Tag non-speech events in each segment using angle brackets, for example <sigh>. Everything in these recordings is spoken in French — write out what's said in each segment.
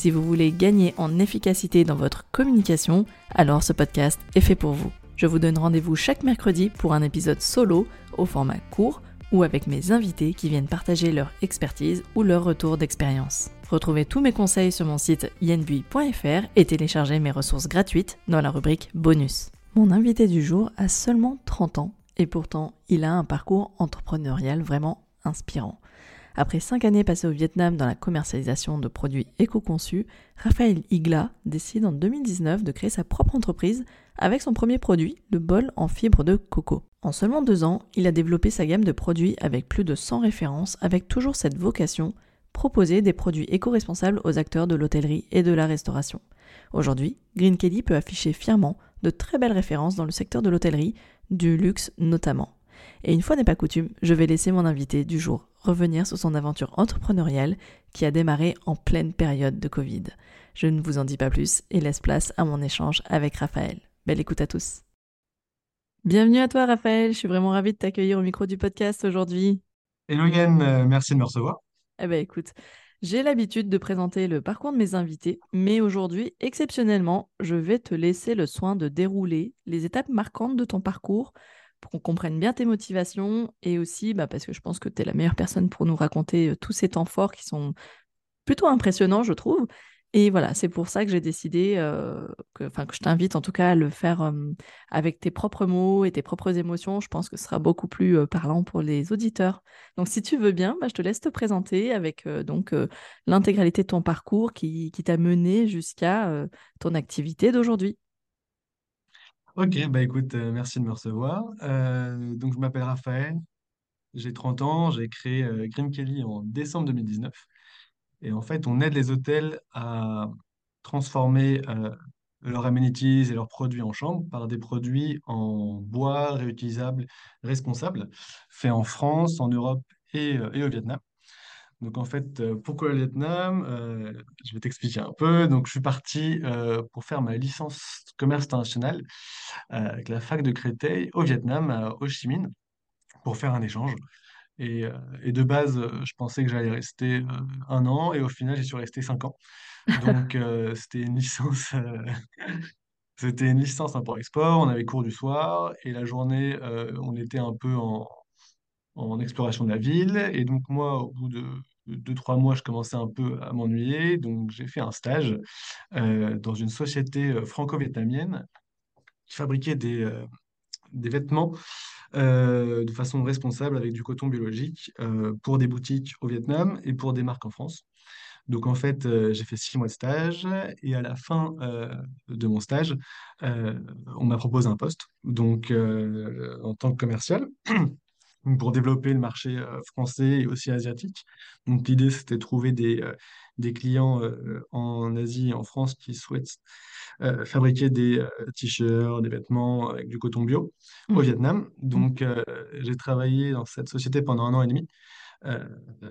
Si vous voulez gagner en efficacité dans votre communication, alors ce podcast est fait pour vous. Je vous donne rendez-vous chaque mercredi pour un épisode solo au format court ou avec mes invités qui viennent partager leur expertise ou leur retour d'expérience. Retrouvez tous mes conseils sur mon site yenbui.fr et téléchargez mes ressources gratuites dans la rubrique bonus. Mon invité du jour a seulement 30 ans et pourtant il a un parcours entrepreneurial vraiment inspirant. Après cinq années passées au Vietnam dans la commercialisation de produits éco-conçus, Raphaël Igla décide en 2019 de créer sa propre entreprise avec son premier produit, le bol en fibre de coco. En seulement deux ans, il a développé sa gamme de produits avec plus de 100 références, avec toujours cette vocation, proposer des produits éco-responsables aux acteurs de l'hôtellerie et de la restauration. Aujourd'hui, Green Kelly peut afficher fièrement de très belles références dans le secteur de l'hôtellerie, du luxe notamment. Et une fois n'est pas coutume, je vais laisser mon invité du jour revenir sur son aventure entrepreneuriale qui a démarré en pleine période de Covid. Je ne vous en dis pas plus et laisse place à mon échange avec Raphaël. Belle écoute à tous. Bienvenue à toi Raphaël, je suis vraiment ravie de t'accueillir au micro du podcast aujourd'hui. Hello Yann, euh, merci de me recevoir. Eh ben écoute, j'ai l'habitude de présenter le parcours de mes invités, mais aujourd'hui, exceptionnellement, je vais te laisser le soin de dérouler les étapes marquantes de ton parcours pour qu'on comprenne bien tes motivations et aussi bah, parce que je pense que tu es la meilleure personne pour nous raconter euh, tous ces temps forts qui sont plutôt impressionnants, je trouve. Et voilà, c'est pour ça que j'ai décidé, euh, que, je t'invite en tout cas à le faire euh, avec tes propres mots et tes propres émotions. Je pense que ce sera beaucoup plus parlant pour les auditeurs. Donc si tu veux bien, bah, je te laisse te présenter avec donc l'intégralité de ton parcours qui t'a mené jusqu'à ton activité d'aujourd'hui. Ok, bah écoute, euh, merci de me recevoir. Euh, donc je m'appelle Raphaël, j'ai 30 ans, j'ai créé euh, Green Kelly en décembre 2019. Et en fait, on aide les hôtels à transformer leurs amenities et leurs produits en chambre par des produits en bois réutilisables, responsables, faits en France, en Europe et, et au Vietnam. Donc en fait, euh, pourquoi le Vietnam? Euh, je vais t'expliquer un peu. Donc je suis parti euh, pour faire ma licence commerce international avec la fac de Créteil au Vietnam, à Ho Chi Minh, pour faire un échange. Et, et de base, je pensais que j'allais rester un an et au final, j'y suis resté cinq ans. Donc <laughs> c'était une licence, <laughs> c'était une licence import-export. On avait cours du soir et la journée, on était un peu en, en exploration de la ville. Et donc moi, au bout de deux, trois mois, je commençais un peu à m'ennuyer. Donc, j'ai fait un stage euh, dans une société euh, franco-vietnamienne qui fabriquait des, euh, vêtements de façon responsable avec du coton biologique pour des boutiques au Vietnam et pour des marques en France. Donc, en fait, j'ai fait six mois de stage et à la fin de mon stage, on m'a proposé un poste, donc en tant que commercial. Pour développer le marché euh, français et aussi asiatique. Donc l'idée, c'était de trouver des, euh, des clients euh, en Asie et en France qui souhaitent fabriquer des t-shirts, des vêtements avec du coton bio au Mmh. Vietnam. Mmh. Donc j'ai travaillé dans cette société pendant un an et demi.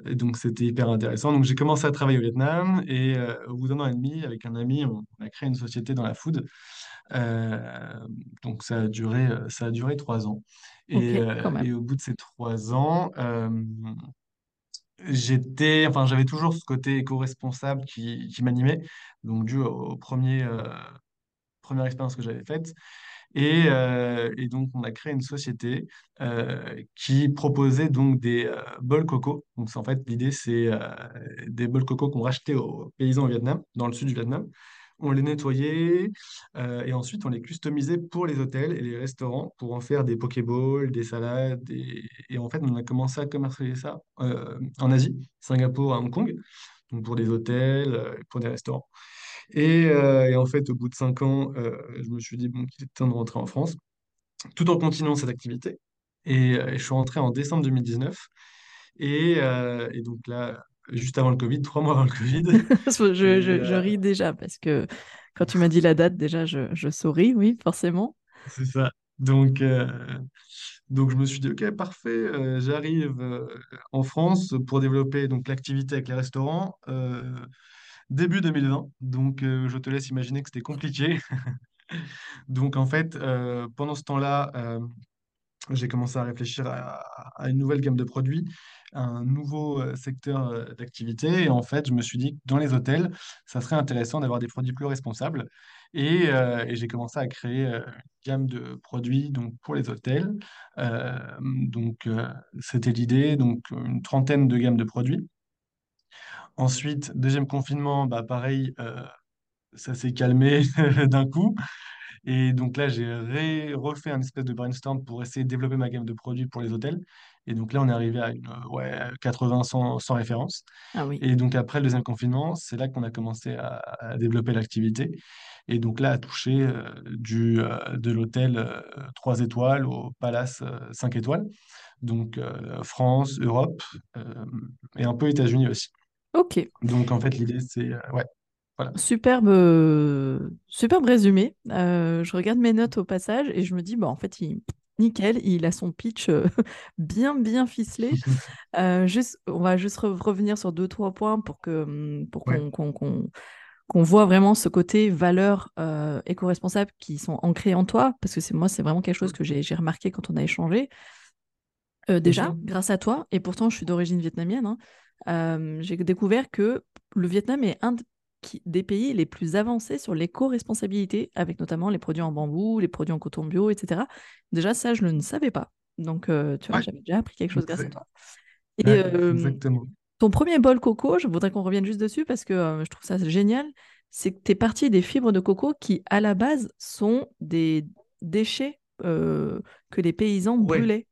et donc c'était hyper intéressant. Donc j'ai commencé à travailler au Vietnam et au bout d'un an et demi, avec un ami, on, on a créé une société dans la food. Euh, donc ça a duré, ça a duré trois ans. Ok, Et, quand euh, même. et au bout de ces trois ans, euh, j'étais, enfin, j'avais toujours ce côté éco-responsable qui, qui m'animait, donc dû au, au premier, euh, première expérience que j'avais faite. Et, euh, et donc, on a créé une société euh, qui proposait donc des euh, bols coco. Donc, c'est- en fait, l'idée, c'est euh, des bols coco qu'on rachetait aux paysans au Vietnam, dans le sud du Vietnam. On les nettoyait euh, et ensuite on les customisait pour les hôtels et les restaurants pour en faire des pokéballs, des salades. Et, en fait, on a commencé à commercialiser ça euh, en Asie, Singapour, Hong Kong, donc pour des hôtels, euh, pour des restaurants. Et, en fait, au bout de cinq ans, je me suis dit bon, qu'il était temps de rentrer en France, tout en continuant cette activité. Et, je suis rentré en décembre 2019. Et, euh, et donc là, juste avant le Covid, trois mois avant le Covid. <laughs> Je, Et je- je euh, ris déjà parce que quand tu m'as dit la date, déjà, je, je souris, oui, forcément. C'est ça. Donc, euh, donc je me suis dit, OK, parfait, euh, j'arrive euh, en France pour développer donc l'activité avec les restaurants début 2020. Donc, je te laisse imaginer que c'était compliqué. <laughs> Donc, en fait, pendant ce temps-là, j'ai commencé à réfléchir à, à une nouvelle gamme de produits, un nouveau secteur d'activité. Et en fait, je me suis dit que dans les hôtels, ça serait intéressant d'avoir des produits plus responsables. Et, j'ai commencé à créer une gamme de produits donc, pour les hôtels. Donc, c'était l'idée, donc une trentaine de gammes de produits. Ensuite, deuxième confinement, bah, pareil, ça s'est calmé <laughs> d'un coup. Et donc là, j'ai refait un espèce de brainstorm pour essayer de développer ma gamme de produits pour les hôtels. Et donc là, on est arrivé à une, euh, ouais, 80, 100, 100 références. Ah oui. Et donc après le deuxième confinement, c'est là qu'on a commencé à, à développer l'activité. Et donc là, à toucher euh, du, euh, de l'hôtel euh, 3 étoiles au palace euh, 5 étoiles. Donc euh, France, Europe euh, et un peu États-Unis aussi. Ok. Donc en fait, l'idée, c'est... euh, ouais, voilà. Superbe, euh, superbe résumé. Euh, je regarde mes notes au passage et je me dis, bah, en fait, il, nickel, il a son pitch euh, <laughs> bien, bien ficelé. <laughs> Euh, juste, on va juste re- revenir sur deux, trois points pour que, hum, pour Ouais, qu'on voit vraiment ce côté valeurs euh, éco-responsables qui sont ancrées en toi, parce que c'est moi, c'est vraiment quelque chose que j'ai remarqué quand on a échangé. Déjà, grâce à toi, et pourtant je suis d'origine vietnamienne, hein, j'ai découvert que le Vietnam est un qui- des pays les plus avancés sur l'éco-responsabilité, avec notamment les produits en bambou, les produits en coton bio, etc. Déjà, ça, je ne savais pas. Donc, euh, tu vois, Ouais, j'avais déjà appris quelque chose grâce à toi. Et ouais, euh, exactement. ton premier bol coco, je voudrais qu'on revienne juste dessus parce que euh, je trouve ça génial, c'est que tu es parti des fibres de coco qui, à la base, sont des déchets euh, que les paysans Ouais, brûlaient,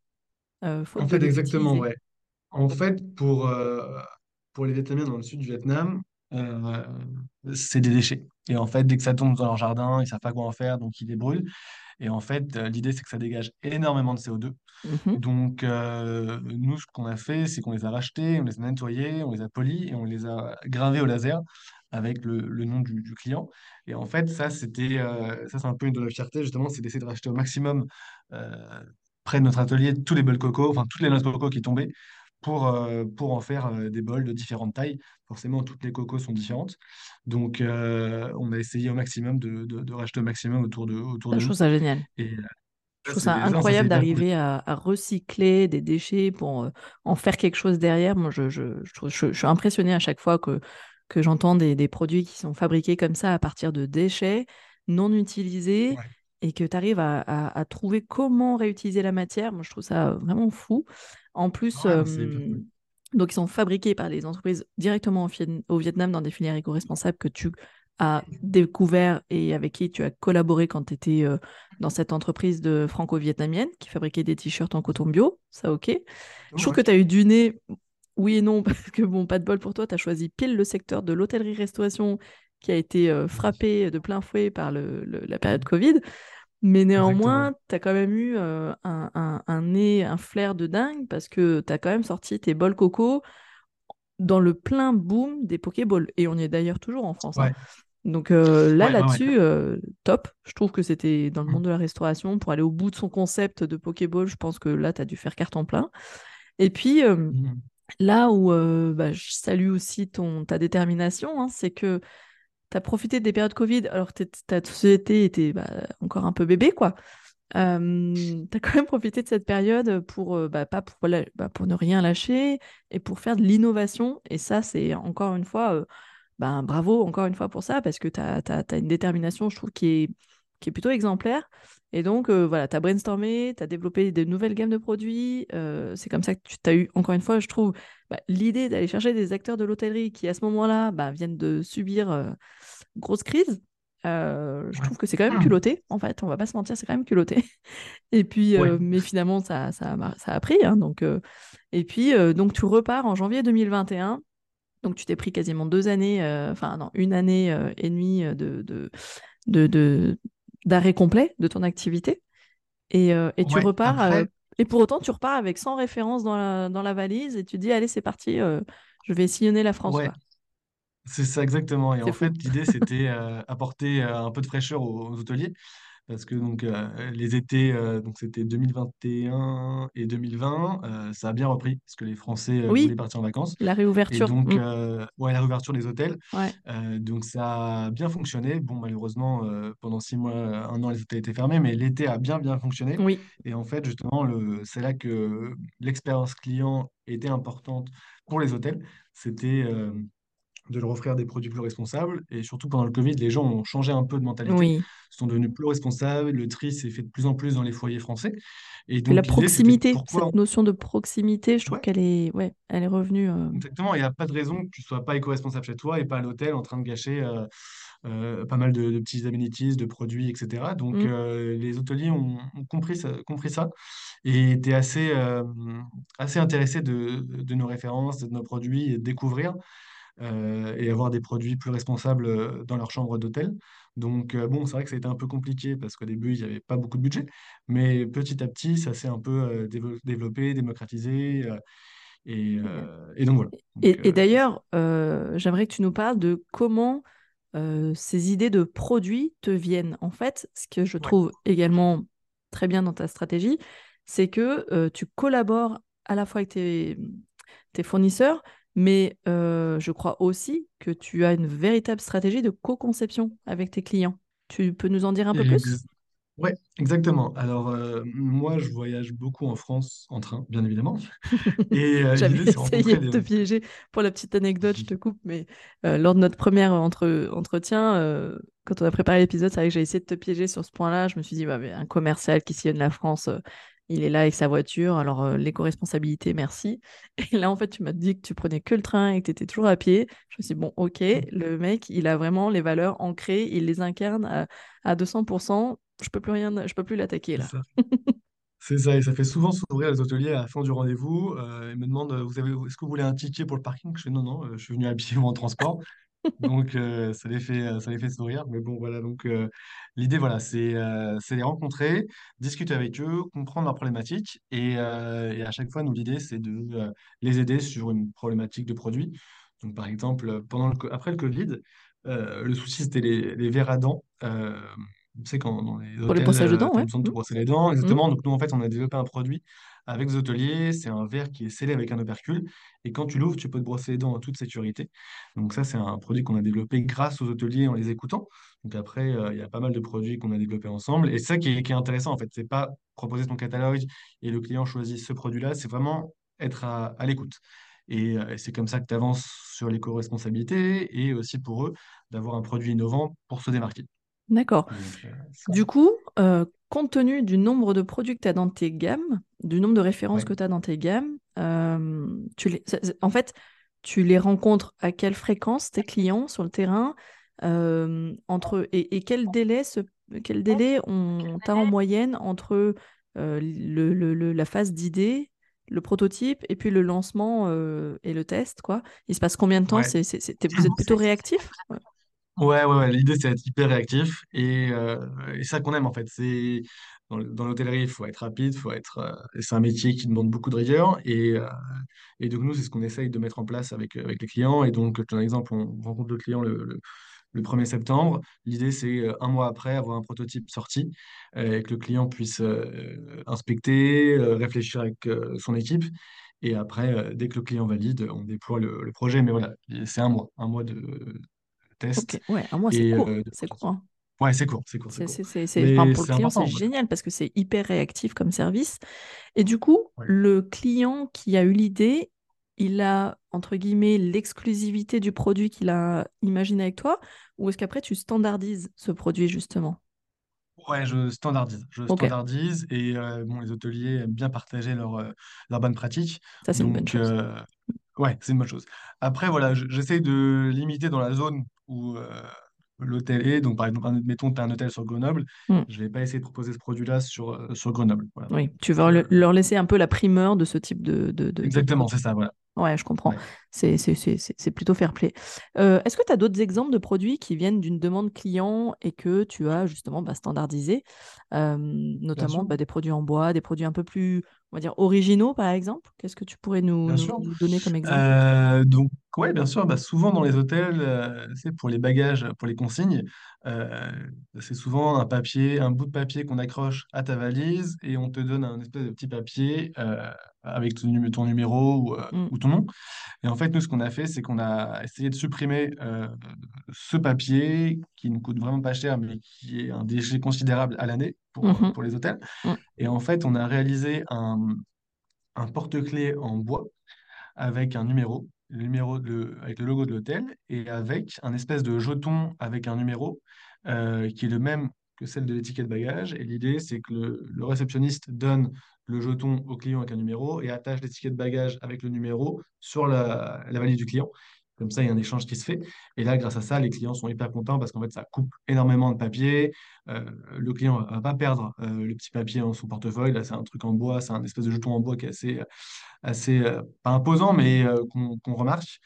euh, en fait, exactement, utiliser. ouais. En fait, pour, pour les Vietnamiens dans le sud du Vietnam, euh, c'est des déchets. Et en fait, dès que ça tombe dans leur jardin, ils savent pas quoi en faire, donc ils les brûlent. Et en fait, euh, l'idée, c'est que ça dégage énormément de CO2. Mhm. Donc, euh, nous, ce qu'on a fait, c'est qu'on les a rachetés, on les a nettoyés, on les a polis et on les a gravés au laser avec le, le nom du, du client. Et en fait, ça, c'était, ça, c'est un peu une de nos fiertés, justement, c'est d'essayer de racheter au maximum près de notre atelier tous les bols coco, enfin toutes les noix de coco qui tombaient pour, euh, pour en faire euh, des bols de différentes tailles. Forcément, toutes les cocos sont différentes. Donc, euh, on a essayé au maximum de, de, de racheter au maximum autour de, autour Ça, de je nous. trouve ça génial. Et euh, Je trouve ça incroyable d'arriver à, à recycler des déchets pour euh, en faire quelque chose derrière. Moi, je, je, je, trouve- je- je suis impressionnée à chaque fois que, que j'entends des, des produits qui sont fabriqués comme ça à partir de déchets non utilisés Ouais. et que tu arrives à, à- à trouver comment réutiliser la matière. Moi, je trouve ça vraiment fou. En plus, Ouais, euh. Donc ils sont fabriqués par les entreprises directement au, Viet- au Vietnam dans des filières éco-responsables que tu as découvert et avec qui tu as collaboré quand tu étais dans cette entreprise de franco-vietnamienne qui fabriquait des t-shirts en coton bio, ça ok. Je trouve que tu as eu du nez, oui et non, <laughs> parce que bon, pas de bol pour toi, tu as choisi pile le secteur de l'hôtellerie-restauration qui a été euh, frappé de plein fouet par le- le- la période Covid, mais néanmoins, tu as quand même eu euh, un, un- un nez, un flair de dingue parce que tu as quand même sorti tes bols coco dans le plein boom des Pokéballs. Et on y est d'ailleurs toujours en France. hein. Donc euh, là, ouais, ouais, ouais. là-dessus, euh, top. Je trouve que c'était dans le Mm. monde de la restauration, pour aller au bout de son concept de Pokéball, je pense que là, tu as dû faire carton plein. Et puis, euh, Mm. là où bah, je salue aussi ton, ta détermination, hein, c'est que tu as profité des périodes Covid, alors que ta société était bah, encore un peu bébé, quoi. Quand même profité de cette période pour, euh, bah, bah, pour ne rien lâcher et pour faire de l'innovation. Et ça, c'est encore une fois euh, bravo encore une fois pour ça, parce que tu as, une détermination, je trouve, qui est, qui est plutôt exemplaire. Et donc, euh, voilà, tu as brainstormé, tu as développé de nouvelles gammes de produits. euh, c'est comme ça que tu as eu, encore une fois, je trouve, bah, l'idée d'aller chercher des acteurs de l'hôtellerie qui, à ce moment-là, bah, viennent de subir euh, grosse crise. Je trouve que c'est quand même Mm. culotté, en fait, on va pas se mentir, c'est quand même culotté. <laughs> Et puis, Ouais. mais finalement, ça, ça, ça a pris. hein, donc, et puis, donc, tu repars en janvier 2021 donc, tu t'es pris quasiment deux années, euh, enfin, non, une année euh, et demie de, de, de, de- d'arrêt complet de ton activité. Et, euh, et tu Ouais. repars, euh, et pour autant, tu repars avec 100 références dans la, dans la valise et tu dis, allez, c'est parti, euh, je vais sillonner la France, ouais, c'est ça exactement. Et en fou. fait, l'idée, c'était <laughs> apporter un peu de fraîcheur aux, aux hôteliers. Parce que donc euh, les étés, euh, donc c'était 2021 et 2020, euh, ça a bien repris parce que les Français voulaient partir en vacances. la Et réouverture. donc, Mm. euh, ouais, la réouverture des hôtels. Ouais, donc, ça a bien fonctionné. Bon, malheureusement, pendant six mois, un an, les hôtels étaient fermés, mais l'été a bien, bien fonctionné. oui, Et en fait, justement, le, c'est là que l'expérience client était importante pour les hôtels. C'était de leur offrir des produits plus responsables. Et surtout, pendant le Covid, les gens ont changé un peu de mentalité, oui. sont devenus plus responsables. Le tri s'est fait de plus en plus dans les foyers français. Et la donc, c'était proximité, cette notion de proximité, je trouve Ouais, qu'elle est, ouais, elle est revenue. euh, Exactement, il n'y a pas de raison que tu sois pas éco-responsable chez toi et pas à l'hôtel en train de gâcher euh, euh, pas mal de, de petits amenities, de produits, etc. Donc mm. euh, les hôteliers ont, ont compris ça, compris ça et étaient assez, euh, assez intéressés de, de nos références, de nos produits et de découvrir et avoir des produits plus responsables euh, dans leur chambre d'hôtel. Donc euh, bon, c'est vrai que ça a été un peu compliqué parce qu'au début, il n'y avait pas beaucoup de budget, mais petit à petit, ça s'est un peu euh, développé, démocratisé. euh, et, euh, et donc voilà. Donc, Et, et euh, d'ailleurs, euh, j'aimerais que tu nous parles de comment euh, ces idées de produits te viennent. En fait, ce que je ouais. trouve également très bien dans ta stratégie, c'est que euh, tu collabores à la fois avec tes, tes fournisseurs, mais euh, je crois aussi que tu as une véritable stratégie de co-conception avec tes clients. Tu peux nous en dire un peu plus? Ouais, exactement. Alors, euh, moi, je voyage beaucoup en France en train, bien évidemment. <laughs> Et euh, J'avais de essayé de des... te piéger. Pour la petite anecdote, je te coupe, mais euh, lors de notre premier entre- entretien, quand on a préparé l'épisode, c'est vrai que j'ai essayé de te piéger sur ce point-là. Je me suis dit, bah, mais un commercial qui sillonne la France, il est là avec sa voiture, alors euh, l'éco-responsabilité, merci. <laughs> Et là, en fait, tu m'as dit que tu prenais que le train et que tu étais toujours à pied. Je me suis dit, bon, ok, le mec, il a vraiment les valeurs ancrées, il les incarne à, à 200%. Je peux plus rien, je peux plus l'attaquer là. <laughs> C'est ça, et ça fait souvent sourire les hôteliers à la fin du rendez-vous. Euh, ils me demandent, euh, vous avez, est-ce que vous voulez un ticket pour le parking? Je fais non, non, euh, je suis venu à pied ou en transport. Donc, euh, ça les fait, euh, ça les fait sourire. Mais bon, voilà. Donc, euh, l'idée, voilà, c'est euh, c'est les rencontrer, discuter avec eux, comprendre leurs problématiques. Et, euh, et à chaque fois, nous, l'idée, c'est de les aider sur une problématique de produit. Donc, par exemple, pendant le, co- après le Covid, euh, le souci, c'était les, les verres à dents. Euh, tu sais, quand dans les Pour le hôtels, brossage de tu dents, as ouais. besoin de Mm, te brosser les dents. mm. Exactement. Donc, nous, en fait, on a développé un produit avec des hôteliers. C'est un verre qui est scellé avec un opercule. Et quand tu l'ouvres, tu peux te brosser les dents en toute sécurité. Donc ça, c'est un produit qu'on a développé grâce aux hôteliers en les écoutant. Donc après, euh, il y a pas mal de produits qu'on a développés ensemble. Et ça qui est, qui est intéressant, en fait. C'est pas proposer ton catalogue et le client choisit ce produit-là, c'est vraiment être à, à l'écoute. Et, euh, et c'est comme ça que tu avances sur l'éco-responsabilité et aussi pour eux d'avoir un produit innovant pour se démarquer. D'accord. Euh, Du coup, euh, compte tenu du nombre de produits que tu as dans tes gammes, du nombre de références ouais. que tu as dans tes gammes, euh, tu les, en fait, tu les rencontres à quelle fréquence, tes clients sur le terrain, euh, entre, et, et quel délai, quel délai on t'a en moyenne entre euh, le, le- le- la phase d'idée, le prototype, et puis le lancement euh, et le test, quoi? Il se passe combien de temps? Ouais. C'est, vous êtes plutôt réactif? Ouais. Ouais, ouais. L'idée, c'est d'être hyper réactif et, euh, ça qu'on aime en fait. C'est dans, le- dans l'hôtellerie, il faut être rapide, faut être. euh, c'est un métier qui demande beaucoup de rigueur et, euh, et donc nous, c'est ce qu'on essaye de mettre en place avec, avec les clients. Et donc, je te donne un exemple, on rencontre le client le, le, le 1er septembre. L'idée, c'est euh, un mois après avoir un prototype sorti euh, que le client puisse euh, inspecter, euh, réfléchir avec euh, son équipe. Et après, euh, dès que le client valide, on déploie le, le projet. Mais voilà, c'est un mois, un mois de Test ouais, c'est court, euh, c'est court. prototype. hein. Ouais, c'est court, c'est court, c'est C'est, court. c'est, c'est, c'est- enfin, pour le c'est client, c'est génial parce que c'est hyper réactif comme service. Et du coup, Ouais. le client qui a eu l'idée, il a, entre guillemets, l'exclusivité du produit qu'il a imaginé avec toi, ou est-ce qu'après tu standardises ce produit justement? Ouais, je standardise. Je standardise et euh, bon, les hôteliers aiment bien partager leurs euh, leurs bonnes pratiques. ça c'est une bonne chose. euh, ouais, c'est une bonne chose. Après, voilà, je- j'essaie de limiter dans la zone où euh, l'hôtel est. Donc, par exemple, mettons, tu as un hôtel sur Grenoble. Hmm, Je vais pas essayer de proposer ce produit-là sur, euh, sur Grenoble. Voilà. Oui, tu vas euh, le- leur laisser un peu la primeur de ce type de, de, de, de exactement, c'est ça, voilà. Ouais, je comprends. Ouais. C'est c'est- c'est- c'est- c'est plutôt fair play. Euh, est-ce que tu as d'autres exemples de produits qui viennent d'une demande client et que tu as justement bah, standardisé, euh, notamment bah, des produits en bois, des produits un peu plus, on va dire, originaux, par exemple? Qu'est-ce que tu pourrais nous, donner comme exemple? Euh, donc, ouais, bien sûr, bah, souvent dans les hôtels, euh, c'est pour les bagages, pour les consignes, c'est souvent un papier, un bout de papier qu'on accroche à ta valise et on te donne un espèce de petit papier avec ton, numé- ton numéro ou, euh, Mm. ou ton nom. Et en fait, nous, ce qu'on a fait, c'est qu'on a essayé de supprimer euh, ce papier qui ne coûte vraiment pas cher, mais qui est un déchet considérable à l'année pour, euh, Mhm. pour les hôtels. Mm. Et en fait, on a réalisé un, un porte-clés en bois avec un numéro, le numéro de- avec le logo de l'hôtel et avec un espèce de jeton avec un numéro euh, qui est le même que celle de l'étiquette bagage. Et l'idée, c'est que le, le réceptionniste donne le jeton au client avec un numéro et attache l'étiquette bagage avec le numéro sur la, valise du client. Comme ça, il y a un échange qui se fait. Et là, grâce à ça, les clients sont hyper contents parce qu'en fait, ça coupe énormément de papier. Euh, le client ne va pas perdre euh, le petit papier dans son portefeuille. Là, c'est un truc en bois, c'est un espèce de jeton en bois qui est assez, assez euh, pas imposant, mais qu'on remarque.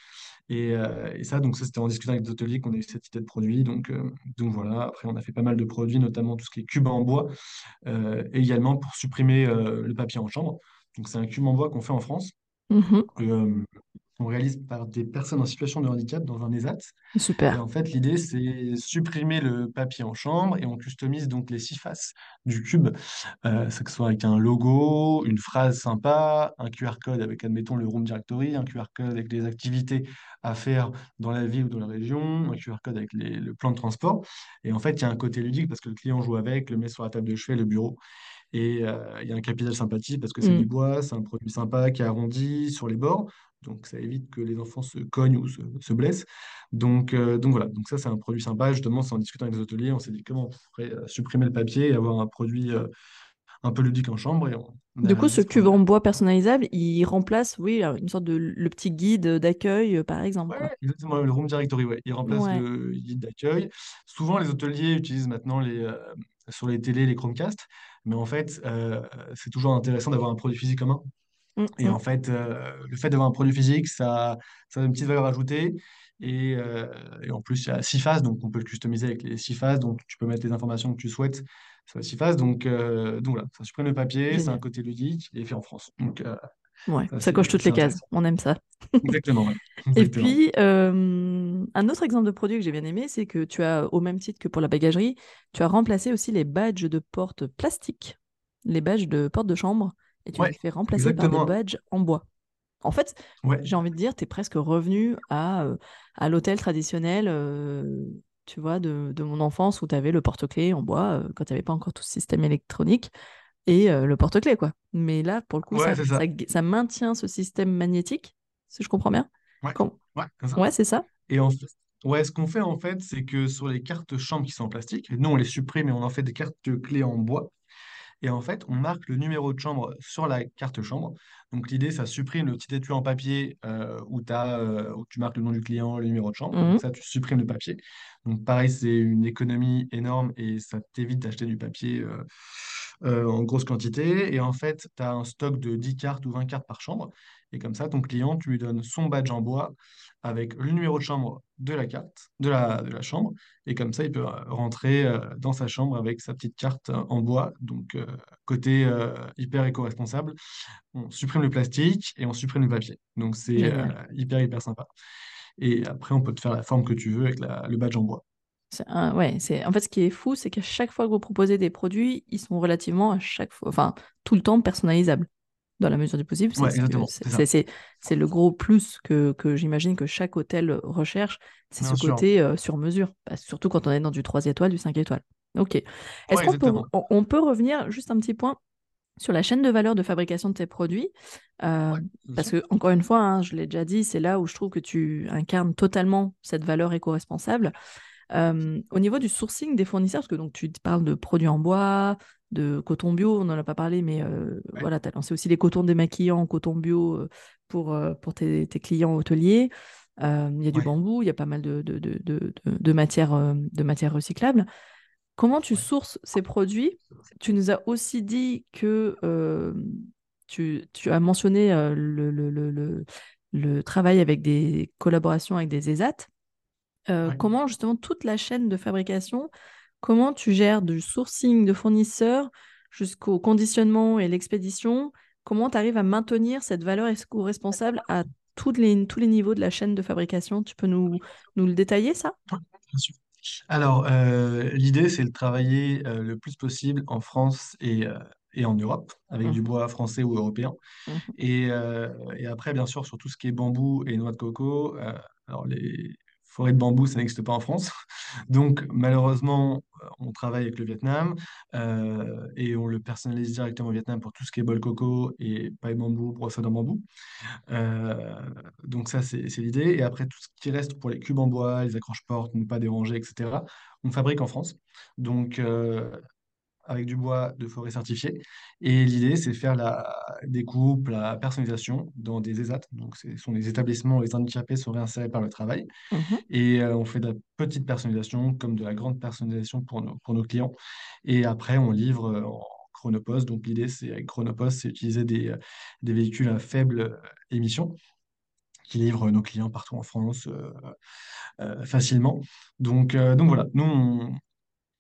Et, euh, et ça, donc ça, c'était en discutant avec des hôteliers qu'on a eu cette idée de produit. Donc, euh, donc voilà, après, on a fait pas mal de produits, notamment tout ce qui est cube en bois, euh, et également pour supprimer le papier en chambre. Donc c'est un cube en bois qu'on fait en France, Mhm. Qu'on réalise par des personnes en situation de handicap dans un ESAT. Et Super. en fait, l'idée, c'est supprimer le papier en chambre et on customise donc les six faces du cube, euh, que ce soit avec un logo, une phrase sympa, un QR code avec, admettons, le Room Directory, un QR code avec les activités à faire dans la ville ou dans la région, un QR code avec les- le plan de transport. Et en fait, il y a un côté ludique parce que le client joue avec, le met sur la table de chevet, le bureau. Et euh, il y a un capital sympathie parce que c'est Mm. du bois, c'est un produit sympa qui est arrondi sur les bords. Donc ça évite que les enfants se cognent ou se, se blessent. Donc, euh, donc voilà, donc ça c'est un produit sympa. Justement, c'est en discutant avec les hôteliers, on s'est dit comment on pourrait euh, supprimer le papier et avoir un produit euh, un peu ludique en chambre. Et on, Du coup, ce cube en bois personnalisable, il remplace, oui, une sorte de le petit guide d'accueil, par exemple. Ouais, exactement, le Room Directory, ouais. Il remplace Ouais. le guide d'accueil. Souvent, les hôteliers utilisent maintenant les, euh, sur les télés les Chromecast, mais en fait, c'est toujours intéressant d'avoir un produit physique en Mm, Et mm. en fait, euh, le fait d'avoir un produit physique, ça, ça a une petite valeur ajoutée. Et, euh, et en plus, il y a six phases, donc on peut le customiser avec les six phases. Donc tu peux mettre les informations que tu souhaites sur les six phases. Donc, euh, donc voilà, ça supprime le papier, c'est un côté ludique et fait en France. Donc euh, Ouais, ça, ça coche toutes les cases. On aime ça. <laughs> Exactement, ouais. Et Exactement. puis, euh, un autre exemple de produit que j'ai bien aimé, c'est que tu as, au même titre que pour la bagagerie, tu as remplacé aussi les badges de porte plastiques, les badges de porte de chambre, et tu les Ouais, as fait remplacer par des badges en bois. En fait, Ouais, j'ai envie de dire, tu es presque revenu à, euh, à l'hôtel traditionnel, euh, tu vois, de, de mon enfance où tu avais le porte-clés en bois, euh, quand tu n'avais pas encore tout ce système électronique, et euh, le porte-clés, quoi. Mais là, pour le coup, ouais, ça, c'est ça, ça. ça maintient ce système magnétique, si je comprends bien. Ouais, Com- ouais, c'est ça. Ouais, c'est ça. Et en fait, ouais, ce qu'on fait en fait, c'est que sur les cartes chambres qui sont en plastique, nous on les supprime et on en fait des cartes clés en bois. Et en fait, on marque le numéro de chambre sur la carte chambre. Donc l'idée, ça supprime le petit étui en papier euh, où, euh, où tu marques le nom du client, le numéro de chambre. Donc Mhm. ça, tu supprimes le papier. Donc pareil, c'est une économie énorme et ça t'évite d'acheter du papier euh, en grosse quantité. Et en fait, tu as un stock de 10 cartes ou 20 cartes par chambre. Et comme ça, ton client, tu lui donnes son badge en bois avec le numéro de chambre de la carte, de la, de la chambre. Et comme ça, il peut euh, rentrer euh, dans sa chambre avec sa petite carte euh, en bois. Donc, euh, côté euh, hyper éco-responsable, on supprime le plastique et on supprime le papier. Donc, c'est euh, hyper, hyper sympa. Et après, on peut te faire la forme que tu veux avec la- le badge en bois. Un- ouais, c'est en fait ce qui est fou, c'est qu'à chaque fois que vous proposez des produits, ils sont relativement à chaque fois, enfin tout le temps personnalisables dans la mesure du possible. C'est Ouais, ce le gros plus que, que j'imagine que chaque hôtel recherche, c'est ce sûr. côté euh, sur mesure, Bah, surtout quand on est dans du 3 étoiles, du 5 étoiles. Ok. Est-ce Ouais, qu'on peut exactement. on, on peut revenir juste un petit point sur la chaîne de valeur de fabrication de tes produits? Euh, Ouais, parce que encore une fois, hein, je l'ai déjà dit, c'est là où je trouve que tu incarnes totalement cette valeur éco-responsable. Euh, au niveau du sourcing des fournisseurs, parce que donc tu parles de produits en bois, de coton bio, on n'en a pas parlé, mais euh, Ouais, voilà, tu as lancé aussi les cotons démaquillants en coton bio euh, pour, pour tes, tes clients hôteliers. Il y a du ouais, bambou, il y a pas mal de, de, de, de, de- matières, recyclables. Comment tu sources ces produits? Tu nous as aussi dit que euh, tu, tu as mentionné euh, le, le, le, le- le travail avec des collaborations avec des ESAT. Euh, comment justement toute la chaîne de fabrication, comment tu gères du sourcing de fournisseurs jusqu'au conditionnement et l'expédition, comment tu arrives à maintenir cette valeur éco-responsable à tous les, tous les niveaux de la chaîne de fabrication? Tu peux nous, nous le détailler, ça? Bien sûr. Alors, euh, l'idée, c'est de travailler euh, le plus possible en France et, euh, et en Europe, avec du Mmh. bois français ou européen. Mmh. Et, et après, bien sûr, sur tout ce qui est bambou et noix de coco, alors les forêts de bambou, ça n'existe pas en France. Donc, malheureusement, euh, on travaille avec le Vietnam euh, et on le personnalise directement au Vietnam pour tout ce qui est bol coco et paille bambou, brosse à dents bambou. Euh, donc ça, c'est l'idée. Et après, tout ce qui reste pour les cubes en bois, les accroche-portes, ne pas déranger, etc., on fabrique en France. Donc, avec du bois de forêt certifié. Et l'idée, c'est de faire la découpe, la personnalisation dans des ESAT. Donc, ce sont des établissements où les handicapés sont réinsérés par le travail. Mmh. Et euh, on fait de la petite personnalisation comme de la grande personnalisation pour nos, pour nos clients. Et après, on livre euh, en chronopost. Donc, l'idée, c'est avec chronopost, c'est utiliser des, euh, des véhicules à faible émission qui livrent nos clients partout en France euh, euh, facilement. Donc, euh, donc voilà, nous, on,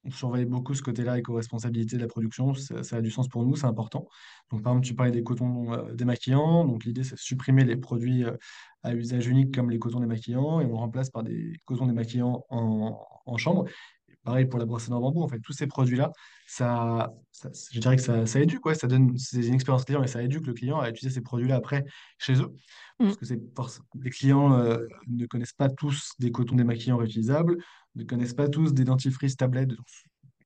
on surveille beaucoup ce côté-là, éco-responsabilité de la production, ça, a du sens pour nous, c'est important. Donc, par exemple, tu parlais des cotons euh, démaquillants. Donc, l'idée, c'est de supprimer les produits euh, à usage unique comme les cotons démaquillants et on remplace par des cotons démaquillants en, en chambre. Pareil pour la brosse à bambou. En fait, tous ces produits-là, ça, ça- je dirais que ça, ça éduque, ouais, ça donne, c'est une expérience client et ça éduque le client à utiliser ces produits-là après chez eux. Mmh. Parce que les clients euh, ne connaissent pas tous des cotons démaquillants réutilisables ne connaissent pas tous des dentifrices tablettes.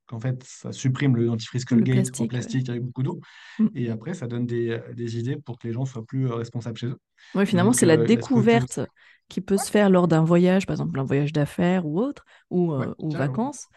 Qu'en fait, ça supprime le dentifrice Le Colgate en plastique, ouais. plastique avec beaucoup d'eau. Mmh. Et après, ça donne des, euh, des idées pour que les gens soient plus euh, responsables chez eux. Ouais, finalement, c'est la euh, découverte qui peut Ouais, se faire lors d'un voyage, par exemple un voyage d'affaires ou autre, ou, ouais, euh, ou vacances,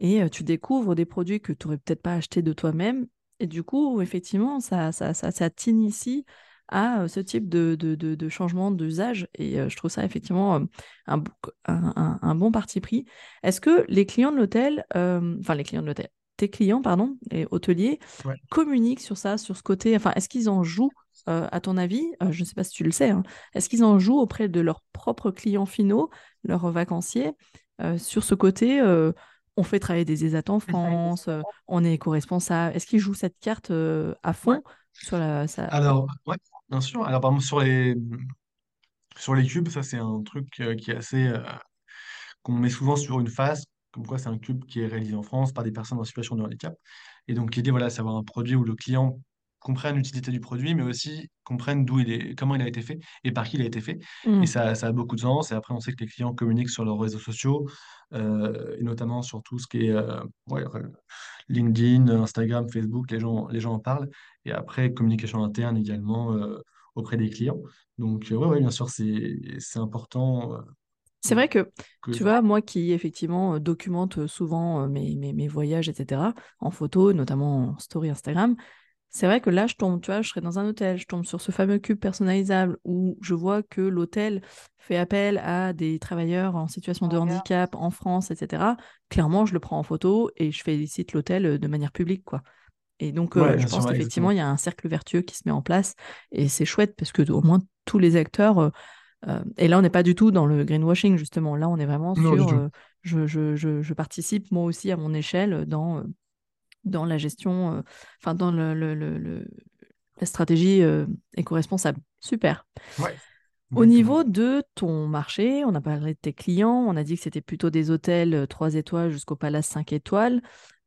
et euh, tu découvres des produits que tu n'aurais peut-être pas achetés de toi-même, et du coup, effectivement, ça, ça, ça, ça t'initie à euh, ce type de, de, de, de changement d'usage, et euh, je trouve ça effectivement euh, un, un, bon parti pris. Est-ce que les clients de l'hôtel, euh, enfin les clients de l'hôtel, tes clients, pardon, les hôteliers, Ouais. communiquent sur ça, sur ce côté, enfin, est-ce qu'ils en jouent, euh, à ton avis, euh, je ne sais pas si tu le sais, hein, est-ce qu'ils en jouent auprès de leurs propres clients finaux, leurs vacanciers, sur ce côté on fait travailler des ESAT en France, on est éco-responsable? Est-ce qu'ils jouent cette carte à fond sur la... Ça... Alors, ouais, bien sûr. Alors, par exemple, sur les, sur les cubes, ça, c'est un truc euh, qui est assez, euh, qu'on met souvent sur une face, comme quoi c'est un cube qui est réalisé en France par des personnes en situation de handicap. Et donc l'idée, voilà, c'est d'avoir un produit où le client comprenne l'utilité du produit, mais aussi comprenne d'où il est, comment il a été fait et par qui il a été fait. Et Hmm. ça, ça a beaucoup de sens. Et après, on sait que les clients communiquent sur leurs réseaux sociaux, euh, et notamment sur tout ce qui est euh, ouais, LinkedIn, Instagram, Facebook, les gens, les gens en parlent. Et après, communication interne également euh, auprès des clients. Donc, euh, ouais, bien sûr, c'est, important C'est vrai que, que tu vois, moi qui effectivement documente souvent mes, mes, mes voyages, etc., en photo, notamment en story Instagram, c'est vrai que là, je tombe, tu vois, je serais dans un hôtel, je tombe sur ce fameux cube personnalisable où je vois que l'hôtel fait appel à des travailleurs en situation de handicap en France, etc. Clairement, je le prends en photo et je félicite l'hôtel euh, de manière publique, quoi. Et donc, Ouais, euh, je pense qu'effectivement, il y a un cercle vertueux qui se met en place et c'est chouette parce que au moins tous les acteurs euh, euh, et là, on n'est pas du tout dans le greenwashing, justement. Là, on est vraiment Non, sur je, je, je, je participe moi aussi à mon échelle dans, dans la gestion, euh, enfin, dans le, le- le- le- la stratégie euh, éco-responsable. Super. Ouais, Au niveau de ton marché, on a parlé de tes clients, on a dit que c'était plutôt des hôtels euh, 3 étoiles jusqu'au palace 5 étoiles.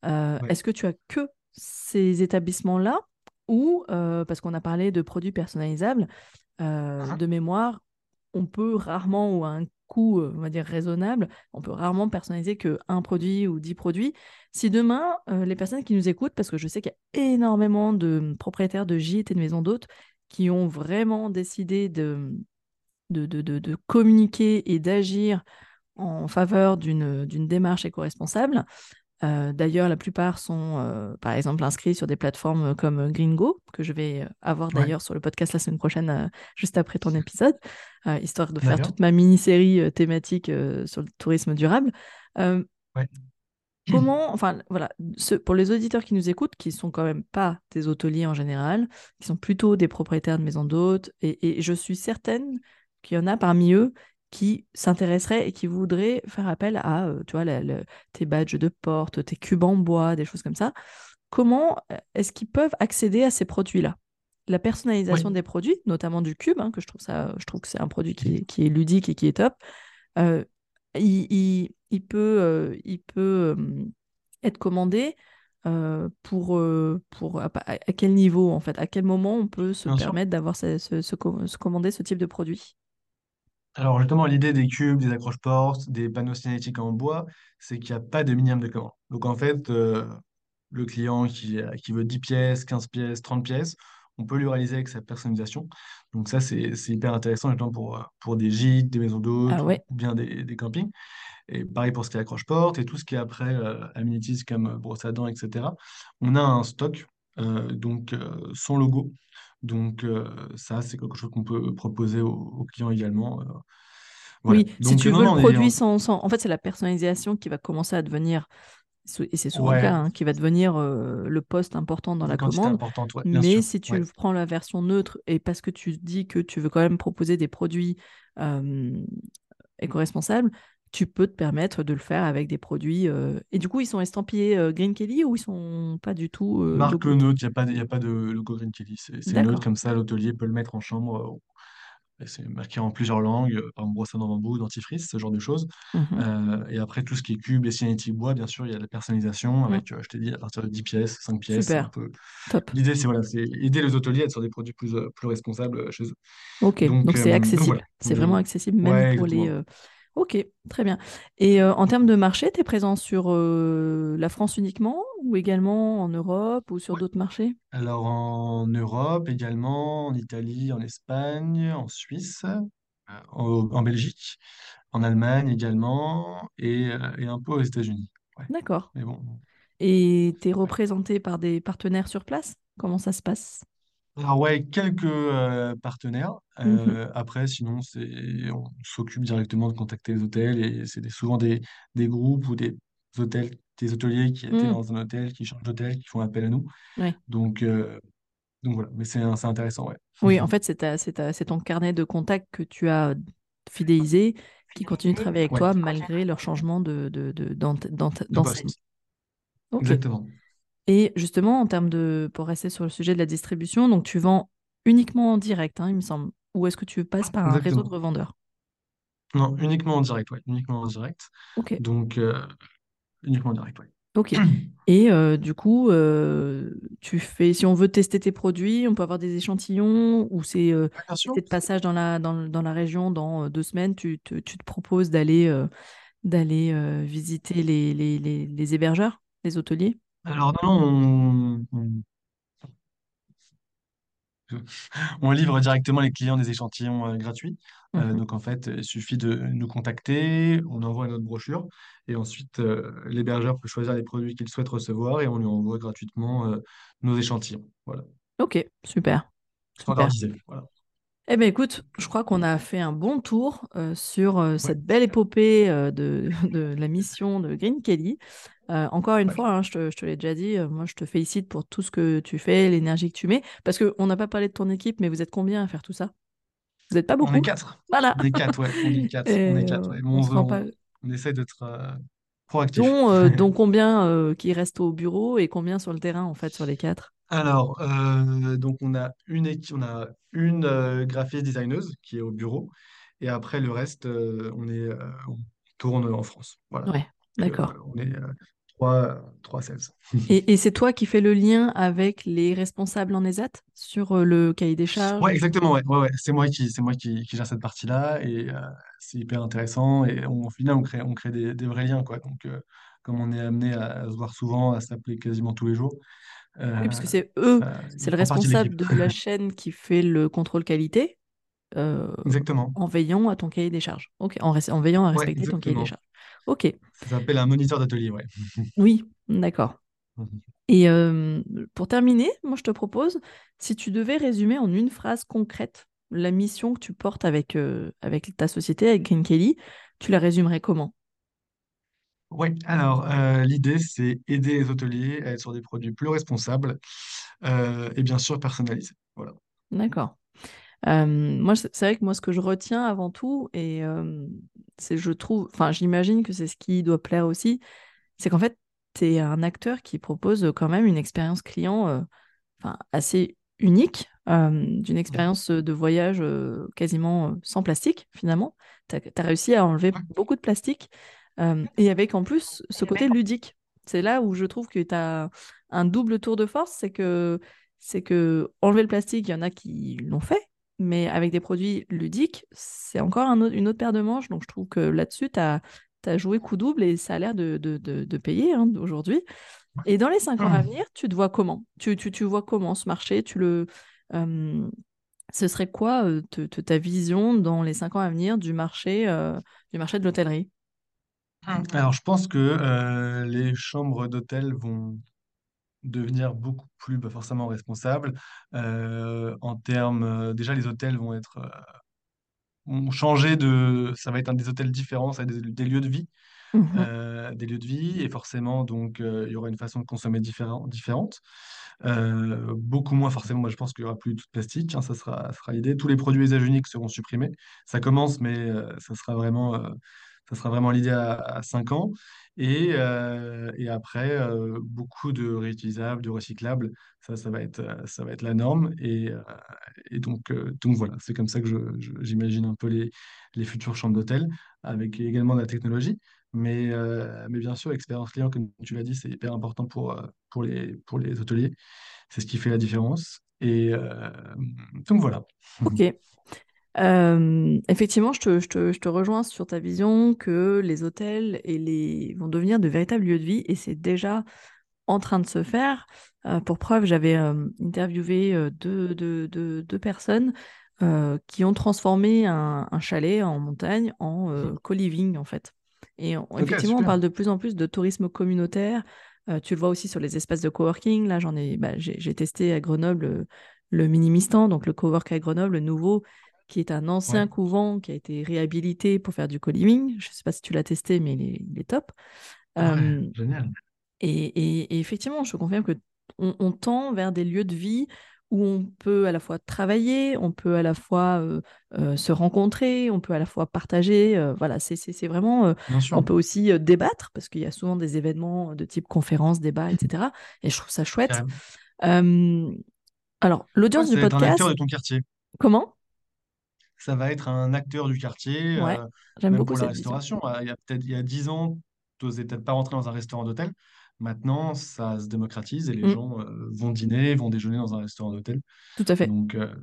Euh, Ouais. est-ce que tu as que ces établissements-là ou, euh, parce qu'on a parlé de produits personnalisables, euh, Mhm. de mémoire, on peut rarement, ou à un coût, on va dire, raisonnable, on peut rarement personnaliser qu'un produit ou dix produits. Si demain, les personnes qui nous écoutent, parce que je sais qu'il y a énormément de propriétaires de gîtes et de maisons d'hôtes qui ont vraiment décidé de, de, de, de- de communiquer et d'agir en faveur d'une démarche éco-responsable, euh, d'ailleurs, la plupart sont, euh, par exemple, inscrits sur des plateformes comme Gringo, que je vais euh, avoir Ouais, d'ailleurs sur le podcast la semaine prochaine, euh, juste après ton épisode, euh, histoire de faire toute ma mini-série euh, thématique euh, sur le tourisme durable. Euh, Ouais. <clears throat> comment, enfin, voilà, ce- pour les auditeurs qui nous écoutent, qui sont quand même pas des hôteliers en général, qui sont plutôt des propriétaires de maisons d'hôtes, et, et je suis certaine qu'il y en a parmi eux qui s'intéresseraient et qui voudraient faire appel à, euh, tu vois, la- tes badges de porte, tes cubes en bois, des choses comme ça. Comment euh, est-ce qu'ils peuvent accéder à ces produits-là? La personnalisation Oui. des produits, notamment du cube, hein, que je trouve ça, je trouve que c'est un produit qui est, qui est ludique et qui est top. euh, il, il- il peut, euh, il peut euh, être commandé pour, pour à, quel niveau en fait, à quel moment on peut se Bien permettre d'avoir ce, commander ce type de produit? Alors justement, l'idée des cubes, des accroche-portes, des panneaux cinétiques en bois, c'est qu'il n'y a pas de minimum de commande. Donc en fait, euh, le client qui, euh, qui veut 10 pièces, 15 pièces, 30 pièces, on peut lui réaliser avec sa personnalisation. Donc ça, c'est hyper intéressant, notamment pour, euh, pour des gîtes, des maisons d'hôtes Ah ou ouais, ou bien des, des campings. Et pareil pour ce qui est accroche-porte et tout ce qui est après euh, amenities comme brosse à dents, etc. On a un stock euh, donc sans logo. Donc euh, ça, c'est quelque chose qu'on peut proposer aux, aux clients également. euh, voilà. oui, si tu non, veux le non, on est produit sans, sans- En fait, c'est la personnalisation qui va commencer à devenir, et c'est souvent le cas, hein, qui va devenir euh, le poste important dans la commande. ouais, Mais sûr. si tu Ouais. prends la version neutre et parce que tu dis que tu veux quand même proposer des produits euh, éco-responsables, tu peux te permettre de le faire avec des produits. euh, Et du coup, ils sont estampillés euh, Green Kelly ou ils sont pas du tout euh, Marque logo? neutre, il n'y a pas, de- y a pas de logo Green Kelly. C'est neutre, comme ça, l'hôtelier peut le mettre en chambre. c'est marqué en plusieurs langues, par exemple brosse à bambou, dentifrice, ce genre de choses. Euh, et après, tout ce qui est cube et cinétique bois, bien sûr, il y a la personnalisation Mm. avec, je t'ai dit, à partir de 10 pièces, 5 pièces, Super. peu... L'idée, c'est voilà, aider les hôteliers à être sur des produits plus, plus responsables chez eux. Ok. Donc, c'est accessible. C'est vraiment accessible même Ouais, pour les. exactement. Ok, très bien. Et euh, en termes de marché, tu es présent sur euh, la France uniquement ou également en Europe ou sur Ouais. d'autres marchés? Alors, en Europe également, en Italie, en Espagne, en Suisse, euh, en, en Belgique, en Allemagne également, et, euh, et un peu aux États-Unis. Ouais. D'accord. Mais bon. Et tu es représenté par des partenaires sur place? Comment ça se passe? Alors ouais, quelques euh, partenaires. Mhm. Euh, après, sinon, c'est on s'occupe directement de contacter les hôtels et c'est des- souvent des, des groupes ou des hôtels, des hôteliers qui étaient Mm. dans un hôtel, qui changent d'hôtel, qui font appel à nous. Ouais. Donc, euh, donc voilà, mais c'est c'est intéressant, ouais. Oui, en fait, c'est ta- c'est ta- c'est ton carnet de contacts que tu as fidélisé qui continue de travailler avec Ouais, toi malgré leur changement de, de, de- d'ent- d'ent- de d'enseigne. poste. Ok. Exactement. Et justement, en termes de, pour rester sur le sujet de la distribution, donc tu vends uniquement en direct, hein, il me semble, ou est-ce que tu passes par un réseau de revendeurs? Non, uniquement en direct, ouais. Uniquement en direct. Ok, Donc, euh, uniquement en direct, ouais. ok. <clears throat> Et euh, du coup, euh, tu fais, si on veut tester tes produits, on peut avoir des échantillons ou c'est euh, de passage dans la, dans, dans la région dans deux semaines, tu te, tu te proposes d'aller d'aller visiter les, les, les, les hébergeurs, les hôteliers? Alors non, on, on- On livre directement les clients des échantillons euh, gratuits. Euh, Mhm. donc en fait, il suffit de nous contacter, on envoie notre brochure et ensuite euh, l'hébergeur peut choisir les produits qu'il souhaite recevoir et on lui envoie gratuitement euh, nos échantillons. Voilà, Ok, super, super. Voilà. Eh bien, écoute, je crois qu'on a fait un bon tour euh, sur euh, Ouais, cette belle épopée euh, de, <laughs> de la mission de Green Kelly. Euh, encore une ouais. fois, hein, je te, l'ai déjà dit, euh, moi je te félicite pour tout ce que tu fais, l'énergie que tu mets, parce qu'on n'a pas parlé de ton équipe, mais vous êtes combien à faire tout ça? Vous n'êtes pas On est beaucoup? quatre. Voilà. Des quatre, ouais. On est quatre. <laughs> On est quatre, euh, ouais. On on, veut- on, pas. on essaie d'être euh, proactif. Dont, <laughs> dont combien qui restent au bureau et combien sur le terrain, en fait, sur les quatre? Alors, donc on a une équipe, on a une graphiste designeuse qui est au bureau, et après le reste, on est, on tourne en France. Voilà. Ouais, euh, d'accord. on est euh, trois, trois sales. Et, et c'est toi qui fais le lien avec les responsables en ESAT sur euh, le cahier des charges? Ouais, exactement. Ouais, ouais, ouais. C'est moi qui, moi qui, qui gère cette partie-là, et euh, c'est hyper intéressant. Et on, au final, on crée, on crée des, des vrais liens, quoi. Donc, euh, comme on est amené à, se voir souvent, à s'appeler quasiment tous les jours, Oui, parce que c'est eux, c'est le de responsable de la chaîne qui fait le contrôle qualité Exactement. en veillant à ton cahier des charges. Ok, en, en veillant à Ouais, respecter ton cahier des charges. Ok, Ça s'appelle un moniteur d'atelier, ouais. <laughs> oui, d'accord. <laughs> Et euh, pour terminer, moi je te propose, si tu devais résumer en une phrase concrète la mission que tu portes avec, euh, avec ta société, avec Green Kelly, tu la résumerais comment? Oui, alors euh, l'idée, c'est aider les hôteliers à être sur des produits plus responsables et bien sûr personnalisés. Voilà. D'accord. Moi, c'est vrai que moi, ce que je retiens avant tout, et c'est, je trouve, enfin, j'imagine que c'est ce qui doit plaire aussi, c'est qu'en fait, tu es un acteur qui propose quand même une expérience client enfin, assez unique, d'une expérience de voyage quasiment sans plastique, finalement. Tu as, réussi à enlever beaucoup de plastique, et avec en plus ce côté ludique. C'est là où je trouve que tu as un double tour de force, c'est que, c'est que enlever le plastique, il y en a qui l'ont fait, mais avec des produits ludiques, c'est encore une autre paire de manches. Donc je trouve que là-dessus, tu as, joué coup double et ça a l'air de, de, payer hein, aujourd'hui. Et dans les cinq ans à venir, tu te vois comment? Tu, tu, tu, vois comment ce marché? Tu le, Ce serait quoi ta vision dans les cinq ans à venir du marché, du marché de l'hôtellerie? Mmh. Alors, je pense que les chambres d'hôtel vont devenir beaucoup plus bah, forcément responsables. en termes, déjà, les hôtels vont être ont changé de. Ça va être un des hôtels différents, ça va être des lieux de vie. Mmh euh, des lieux de vie et forcément donc euh, il y aura une façon de consommer différent, différente. Euh, beaucoup moins forcément, moi je pense qu'il y aura plus de plastique, hein, ça sera, ça sera l'idée. Tous les produits usage unique seront supprimés. Ça commence, mais ça sera vraiment, ça sera vraiment l'idée à, à 5 ans. Et, et après, beaucoup de réutilisables, de recyclables, ça, ça va être, ça va être la norme. Et, et donc, donc voilà, c'est comme ça que j'imagine un peu les, les futures chambres d'hôtel, avec également de la technologie. Mais, euh, mais bien sûr, expérience client, comme tu l'as dit, c'est hyper important pour, euh, pour les, pour les hôteliers. C'est ce qui fait la différence. Et euh, donc voilà. Ok. Effectivement, je te, je, te, je te, rejoins sur ta vision que les hôtels et les... vont devenir de véritables lieux de vie et c'est déjà en train de se faire. pour preuve, j'avais interviewé deux, deux, deux, deux personnes qui ont transformé un, un, chalet en montagne en mmh. co-living en fait. Et effectivement, on parle de plus en plus de tourisme communautaire. Euh, tu le vois aussi sur les espaces de coworking. Là, j'en ai, bah, j'ai testé à Grenoble le, le Minimistan, donc le cowork à Grenoble, le nouveau, qui est un ancien couvent qui a été réhabilité pour faire du co-living. Je ne sais pas si tu l'as testé, mais il est, top. Ah génial. Et, effectivement, je confirme que on, tend vers des lieux de vie où on peut à la fois travailler, on peut à la fois euh, euh, se rencontrer, on peut à la fois partager. Euh, voilà, c'est vraiment. on peut aussi débattre parce qu'il y a souvent des événements de type conférence, débat, etc. Et je trouve ça chouette. alors, l'audience du podcast. un acteur de ton quartier. Comment? Ça va être un acteur du quartier. Ouais, j'aime beaucoup pour la restauration. Il y a peut-être il y a 10 ans, tu n'osais peut-être pas rentrer dans un restaurant d'hôtel. Maintenant, ça se démocratise et les mm. gens euh, vont dîner, vont déjeuner dans un restaurant d'hôtel. Tout à fait. Donc, euh,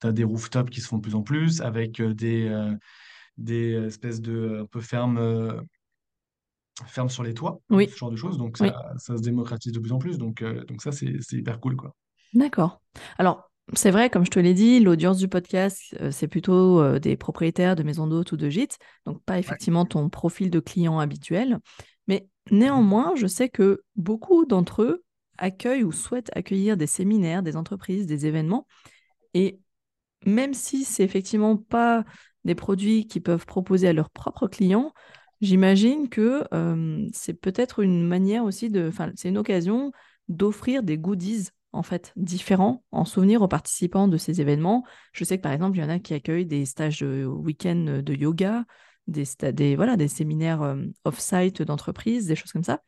tu as des rooftops qui se font de plus en plus avec euh, des, des espèces de un peu fermes, fermes sur les toits, oui. ce genre de choses. Donc, ça, ça, se démocratise de plus en plus. Donc, donc ça, c'est hyper cool. quoi. D'accord. Alors, c'est vrai, comme je te l'ai dit, l'audience du podcast, c'est plutôt des propriétaires de maisons d'hôtes ou de gîtes, donc pas effectivement ton profil de client habituel. Mais néanmoins, je sais que beaucoup d'entre eux accueillent ou souhaitent accueillir des séminaires, des entreprises, des événements. Et même si c'est effectivement pas des produits qu'ils peuvent proposer à leurs propres clients, j'imagine que c'est peut-être une manière aussi de, enfin, c'est une occasion d'offrir des goodies en fait différents en souvenir aux participants de ces événements. Je sais que par exemple, il y en a qui accueillent des stages de week-end de yoga, des, voilà, des séminaires euh, off-site d'entreprise, des choses comme ça.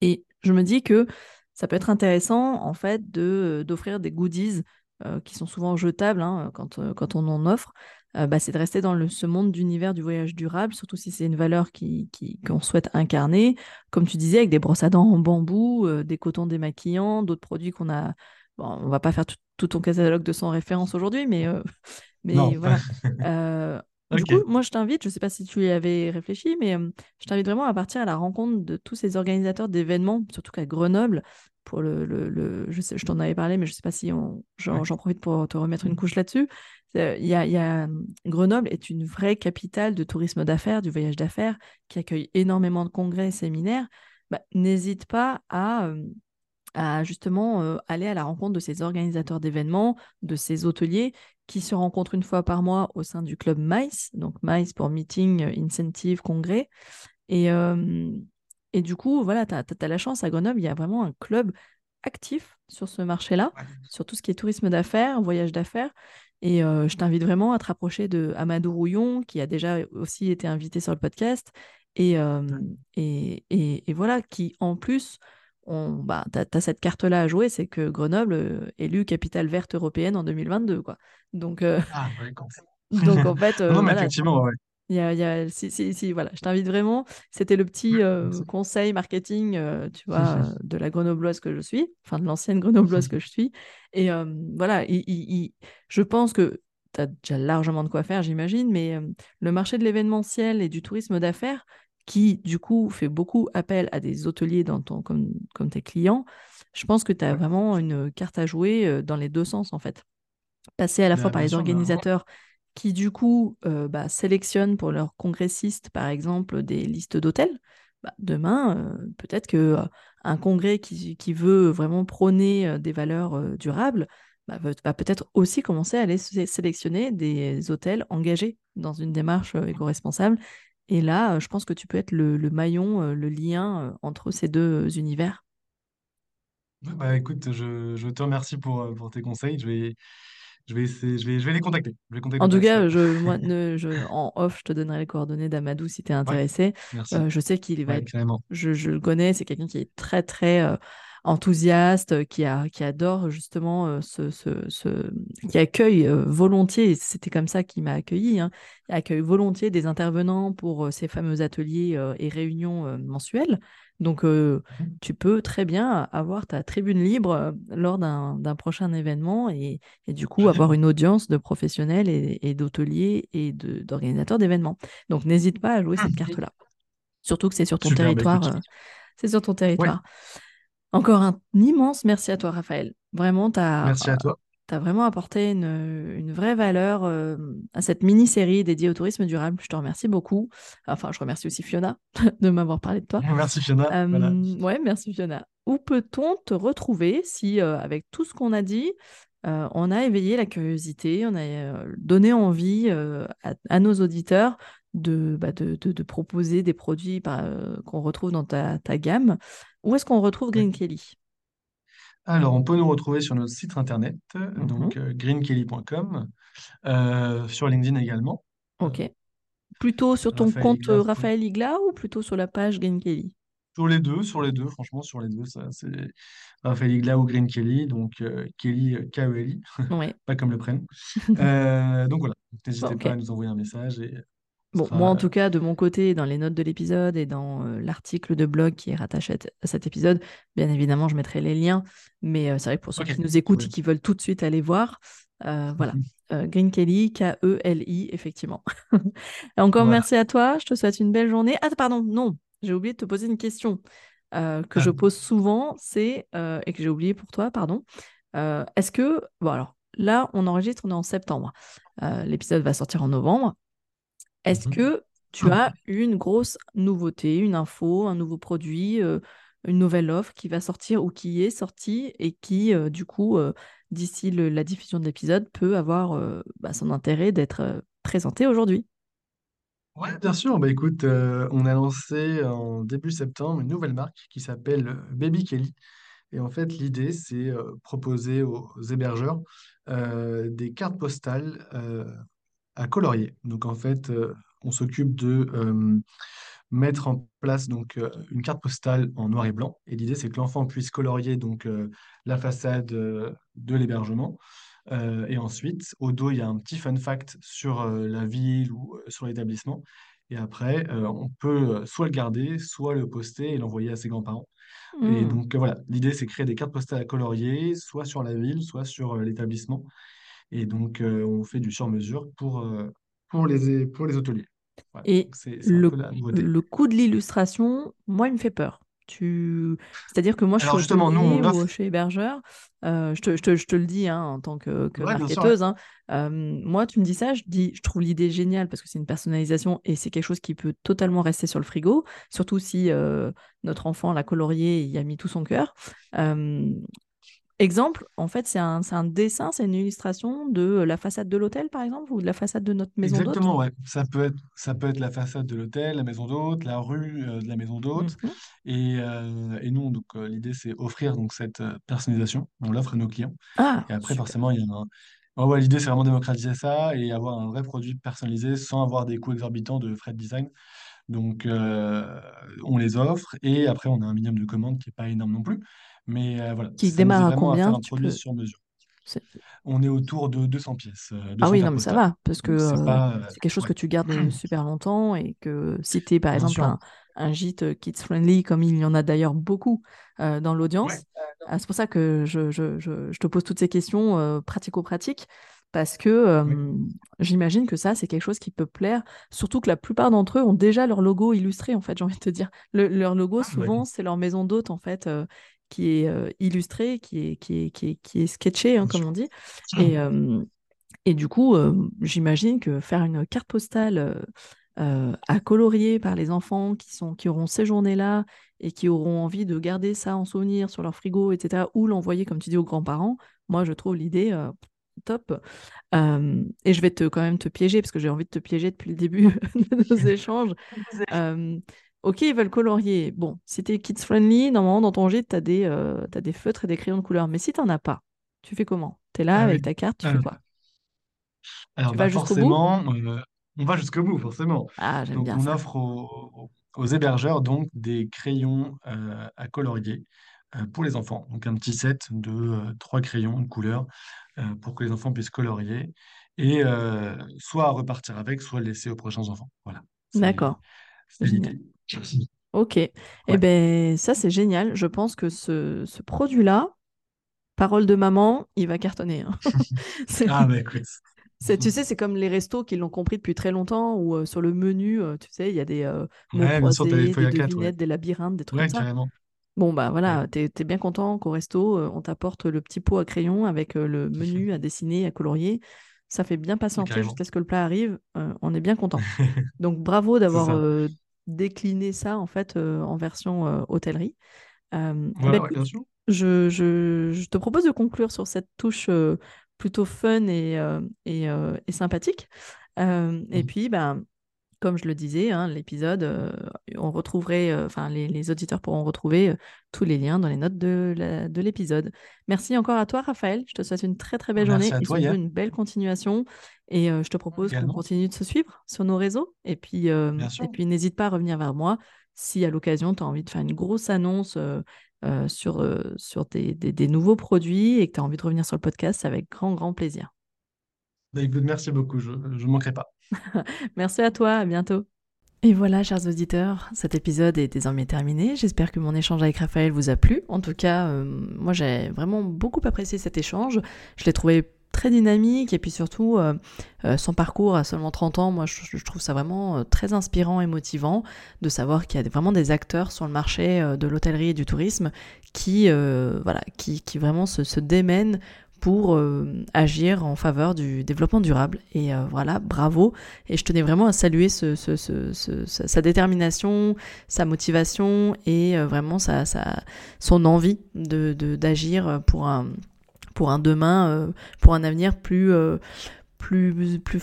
Et je me dis que ça peut être intéressant, en fait, de, euh, d'offrir des goodies euh, qui sont souvent jetables hein, quand, quand on en offre. Bah, c'est de rester dans le, ce monde d'univers du voyage durable, surtout si c'est une valeur qui, qui, qu'on souhaite incarner. Comme tu disais, avec des brosses à dents en bambou, des cotons démaquillants, d'autres produits qu'on a. Bon, on va pas faire tout, ton catalogue de 100 références aujourd'hui, mais, <laughs> mais voilà. <laughs> Du coup, moi, je t'invite, je ne sais pas si tu y avais réfléchi, mais je t'invite vraiment à partir à la rencontre de tous ces organisateurs d'événements, surtout qu'à Grenoble, pour le, le, je, t'en avais parlé, mais je ne sais pas si j'en, profite pour te remettre une couche là-dessus. Il y a, Grenoble est une vraie capitale de tourisme d'affaires, du voyage d'affaires, qui accueille énormément de congrès et séminaires. Bah, n'hésite pas à, à justement aller à la rencontre de ces organisateurs d'événements, de ces hôteliers qui se rencontrent une fois par mois au sein du club MICE, donc MICE pour Meeting, euh, Incentive, Congrès. Et, euh, et du coup, voilà, tu as, la chance à Grenoble, il y a vraiment un club actif sur ce marché-là, sur tout ce qui est tourisme d'affaires, voyage d'affaires. Et euh, je t'invite vraiment à te rapprocher de Amadou Rouillon, qui a déjà aussi été invité sur le podcast. Et, euh, et, et, et voilà, qui en plus, on, bah, tu as, cette carte-là à jouer, c'est que Grenoble euh, élu capitale verte européenne en 2022. Quoi. Donc, euh, Ah, quand <laughs> donc en fait, <laughs> Non, non, mais voilà, effectivement, ouais. Il y a, il y a- si, si, si, voilà, je t'invite vraiment. C'était le petit euh, conseil marketing, euh, tu vois, <laughs> de la grenobloise que je suis, enfin de l'ancienne grenobloise <laughs> que je suis. Et euh, voilà, il- il- il- je pense que tu as déjà largement de quoi faire, j'imagine, mais le marché de l'événementiel et du tourisme d'affaires, qui du coup fait beaucoup appel à des hôteliers dans ton, comme, comme tes clients, je pense que tu as Ouais. vraiment une carte à jouer dans les deux sens, en fait passé à la fois Bah, par bien les sûr, bah, organisateurs qui, du coup, euh, bah, sélectionnent pour leurs congressistes, par exemple, des listes d'hôtels. Bah, demain, euh, peut-être que euh, un congrès qui, veut vraiment prôner euh, des valeurs euh, durables bah, va, peut-être aussi commencer à aller sé- sélectionner des hôtels engagés dans une démarche éco-responsable. Et là, je pense que tu peux être le, maillon, le lien entre ces deux univers. Bah, écoute, je, te remercie pour, pour tes conseils. Je vais, je vais essayer, je vais, je vais les contacter. Je vais contacter En tout cas, je, moi, <laughs> ne- je, en off, je te donnerai les coordonnées d'Amadou si tu es Ouais, intéressé. merci. Euh, je sais qu'il va Ouais, être, je, je le connais, c'est quelqu'un qui est très, très euh, enthousiaste, euh, qui, a, qui adore justement euh, ce, ce, ce- qui accueille volontiers, c'était comme ça qu'il m'a accueilli, hein, il accueille volontiers des intervenants pour ces fameux ateliers et réunions mensuelles. Donc, euh, tu peux très bien avoir ta tribune libre lors d'un prochain événement et, et du coup avoir une audience de professionnels et, d'hôteliers et d'organisateurs d'événements. Donc n'hésite pas à jouer cette carte-là. Surtout que c'est sur ton bah territoire. euh, c'est sur ton Ouais, territoire. Encore un immense merci à toi, Raphaël. Vraiment, tu as, merci à toi. Vraiment apporté une, une vraie valeur euh, à cette mini-série dédiée au tourisme durable. Je te remercie beaucoup. Enfin, je remercie aussi Fiona <laughs> de m'avoir parlé de toi. Merci Fiona. Voilà. Euh, ouais, merci Fiona. Où peut-on te retrouver si, euh, avec tout ce qu'on a dit, euh, on a éveillé la curiosité, on a donné envie à, à nos auditeurs de, bah, de, de- de proposer des produits euh, qu'on retrouve dans ta, ta gamme? Où est-ce qu'on retrouve. Green Kelly? Alors, on peut nous retrouver sur notre site internet, Mhm. donc euh, greenkelly.com, euh, sur LinkedIn également. Ok. Plutôt sur ton Raphaël compte euh, Igla, Raphaël Igla ou plutôt sur la page Green Kelly? sur les deux, sur les deux, franchement, sur les deux, ça, c'est Raphaël Igla ou Green Kelly, donc euh, Kelly, K-E-L-I, Ouais. <laughs> pas comme le prénom. <laughs> Euh, donc voilà, n'hésitez pas à nous envoyer un message et on Bon, moi en tout cas, de mon côté, dans les notes de l'épisode et dans euh, l'article de blog qui est rattaché à, cet épisode, bien évidemment, je mettrai les liens. Mais euh, c'est vrai que pour ceux qui nous écoutent et qui veulent tout de suite aller voir, euh, <laughs> voilà. Green Kelly, K-E-L-I, effectivement. <laughs> Encore merci à toi. Je te souhaite une belle journée. Ah, pardon, non, j'ai oublié de te poser une question que je Ah, pose souvent, c'est, et que j'ai oublié pour toi, pardon. Est-ce que, bon alors, là, on enregistre, on est en septembre. L'épisode va sortir en novembre. Est-ce mhm. que tu as une grosse nouveauté, une info, un nouveau produit, euh, une nouvelle offre qui va sortir ou qui est sortie et qui, euh, du coup, euh, d'ici la diffusion de l'épisode, peut avoir bah, son intérêt d'être euh, présenté aujourd'hui? Ouais, bien sûr. Bah, écoute, on a lancé en début septembre une nouvelle marque qui s'appelle Baby Kelly. Et en fait, l'idée, c'est proposer aux hébergeurs des cartes postales à colorier. Donc en fait, euh, on s'occupe de euh, mettre en place donc euh, une carte postale en noir et blanc. Et l'idée, c'est que l'enfant puisse colorier donc la façade de l'hébergement. Euh, et ensuite, au dos, il y a un petit fun fact sur euh, la ville ou euh, sur l'établissement. Et après, on peut soit le garder, soit le poster et l'envoyer à ses grands-parents. Et Hmm. donc voilà, l'idée, c'est créer des cartes postales à colorier, soit sur la ville, soit sur l'établissement. Et donc, euh, on fait du sur-mesure pour, euh, pour les, pour les hôteliers. Et le, le coût de l'illustration, moi, il me fait peur. Tu... C'est-à-dire que moi, je suis justement, nous, hôtelier on offre... ou chez hébergeur. euh, je te, je te- je te le dis hein, en tant que, que ouais. marketeuse. hein, euh, moi, tu me dis ça, je dis, je trouve l'idée géniale parce que c'est une personnalisation et c'est quelque chose qui peut totalement rester sur le frigo, surtout si euh, notre enfant l'a colorié et y a mis tout son cœur. Euh, exemple, en fait, c'est un, dessin, c'est une illustration de la façade de l'hôtel, par exemple, ou de la façade de notre maison d'hôte. Exactement, ouais. Ça peut être, ça peut être la façade de l'hôtel, la maison d'hôte, la rue euh, de la maison d'hôte. Mhm. Et, euh, et nous, donc, euh, l'idée, c'est offrir donc, cette euh, personnalisation. On l'offre à nos clients. Ah, Et après, super. forcément, il y a un, ouais, l'idée, c'est vraiment démocratiser ça et avoir un vrai produit personnalisé sans avoir des coûts exorbitants de frais de design. Donc, euh, on les offre et après, on a un minimum de commandes qui n'est pas énorme non plus. Mais euh, voilà, Qui démarre à vraiment à faire combien? un Tu produit peux. sur mesure. c'est- On est autour de 200 pièces, euh, Ah 200 oui, non, cartes mais ça va, parce que c'est euh, c'est quelque chose que tu gardes <clears throat> super longtemps et que si tu es par bien exemple un, un gîte euh, kids-friendly, comme il y en a d'ailleurs beaucoup euh, dans Ouais, l'audience, euh, c'est pour ça que je, je- je- je te pose toutes ces questions euh, pratico-pratiques, parce que j'imagine que ça, c'est quelque chose qui peut plaire, surtout que la plupart d'entre eux ont déjà leur logo illustré, en fait, j'ai envie de te dire. Le- leur logo, Ah, souvent, d'accord. c'est leur maison d'hôte, en fait, euh, qui est euh, illustré, qui est, qui est, qui est, qui est sketché, hein, comme on dit. Et, euh, et du coup, euh, j'imagine que faire une carte postale à colorier par les enfants qui sont, qui auront séjourné là et qui auront envie de garder ça en souvenir sur leur frigo, etc., ou l'envoyer, comme tu dis, aux grands-parents, moi, je trouve l'idée top. Euh, et je vais te, quand même te piéger, parce que j'ai envie de te piéger depuis le début <laughs> de nos <laughs> échanges. Euh, ok, ils veulent colorier. Bon, si t'es kids-friendly, normalement, dans ton gîte, t'as des, euh, t'as des feutres et des crayons de couleur. Mais si t'en as pas, tu fais comment? T'es là Ah avec oui. ta carte, tu fais Alors, quoi? alors, Tu bah vas jusqu'au bout? forcément, euh, on va jusqu'au bout, forcément. Ah, j'aime Donc, bien on ça. offre aux, aux hébergeurs donc des crayons euh, à colorier euh, pour les enfants. Donc, un petit set de euh, trois crayons de couleur euh, pour que les enfants puissent colorier et euh, soit repartir avec, soit laisser aux prochains enfants. Voilà, c'est D'accord, c'est l'idée. Ok. Eh ben, ça, c'est génial. Je pense que ce, ce produit-là, parole de maman, il va cartonner. hein. <laughs> <laughs> Ah, bah écoute. c'est- tu sais, c'est comme les restos qui l'ont compris depuis très longtemps, où euh, sur le menu, euh, tu sais, il y a des euh, Ouais, bien croisés, des ouais. devinettes, des labyrinthes, des trucs comme ça. carrément. Bon, bah voilà, t'es, t'es bien content qu'au resto, on t'apporte le petit pot à crayon avec le menu à dessiner, à colorier. Ça fait bien patienter jusqu'à ce que le plat arrive. euh, on est bien content. <laughs> Donc bravo d'avoir euh, décliné ça en fait euh, en version euh, hôtellerie. Euh, Ouais, ben, ouais, sûr. je, je- je te propose de conclure sur cette touche plutôt fun et, et, et sympathique. Et Mhm. puis, ben, comme je le disais, hein, l'épisode, euh, on retrouverait, euh, enfin, les, les auditeurs pourront retrouver euh, tous les liens dans les notes de l'épisode. Merci encore à toi, Raphaël. Je te souhaite une très très belle Merci journée à et toi, surtout Yann, une belle continuation. Et je te propose qu'on continue de se suivre sur nos réseaux. Et puis, et n'hésite pas à revenir vers moi si à l'occasion tu as envie de faire une grosse annonce sur, sur des, des- des nouveaux produits et que tu as envie de revenir sur le podcast, c'est avec grand, grand plaisir. Bah, écoute, merci beaucoup, je ne manquerai pas. <laughs> Merci à toi, à bientôt. Et voilà, chers auditeurs, cet épisode est désormais terminé. J'espère que mon échange avec Raphaël vous a plu. En tout cas, euh, moi j'ai vraiment beaucoup apprécié cet échange. Je l'ai trouvé très dynamique et puis surtout, euh, euh, son parcours à seulement 30 ans, moi je, trouve ça vraiment très inspirant et motivant de savoir qu'il y a vraiment des acteurs sur le marché de l'hôtellerie et du tourisme qui, voilà, qui, vraiment se démènent pour euh, agir en faveur du développement durable. Et euh, voilà, bravo. Et je tenais vraiment à saluer sa, détermination, sa motivation et euh, vraiment son envie de, d'agir pour un, pour un demain, pour un avenir plus, plus, plus,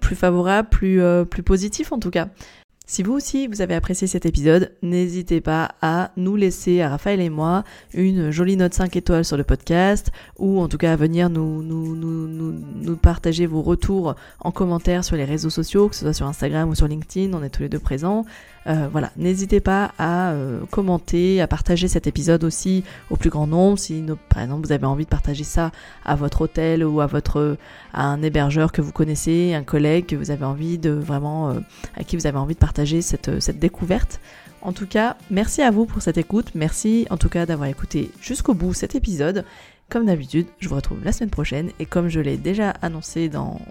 plus favorable, plus, plus positif en tout cas. Si vous aussi vous avez apprécié cet épisode, n'hésitez pas à nous laisser, à Raphaël et moi, une jolie note 5 étoiles sur le podcast, ou en tout cas à venir nous, nous, nous, partager vos retours en commentaire sur les réseaux sociaux, que ce soit sur Instagram ou sur LinkedIn, on est tous les deux présents. Euh, voilà, n'hésitez pas à euh, commenter, à partager cet épisode aussi au plus grand nombre. Si par exemple vous avez envie de partager ça à votre hôtel ou à votre à un hébergeur que vous connaissez, un collègue que vous avez envie de vraiment euh, à qui vous avez envie de partager cette découverte. En tout cas, merci à vous pour cette écoute. Merci en tout cas d'avoir écouté jusqu'au bout cet épisode. Comme d'habitude, je vous retrouve la semaine prochaine et comme je l'ai déjà annoncé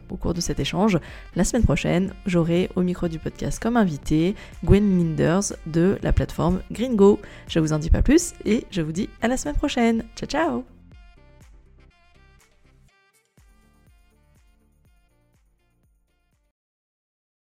au cours de cet échange, la semaine prochaine, j'aurai au micro du podcast comme invité Gwen Linders de la plateforme Gringo. Je vous en dis pas plus et je vous dis à la semaine prochaine. Ciao ciao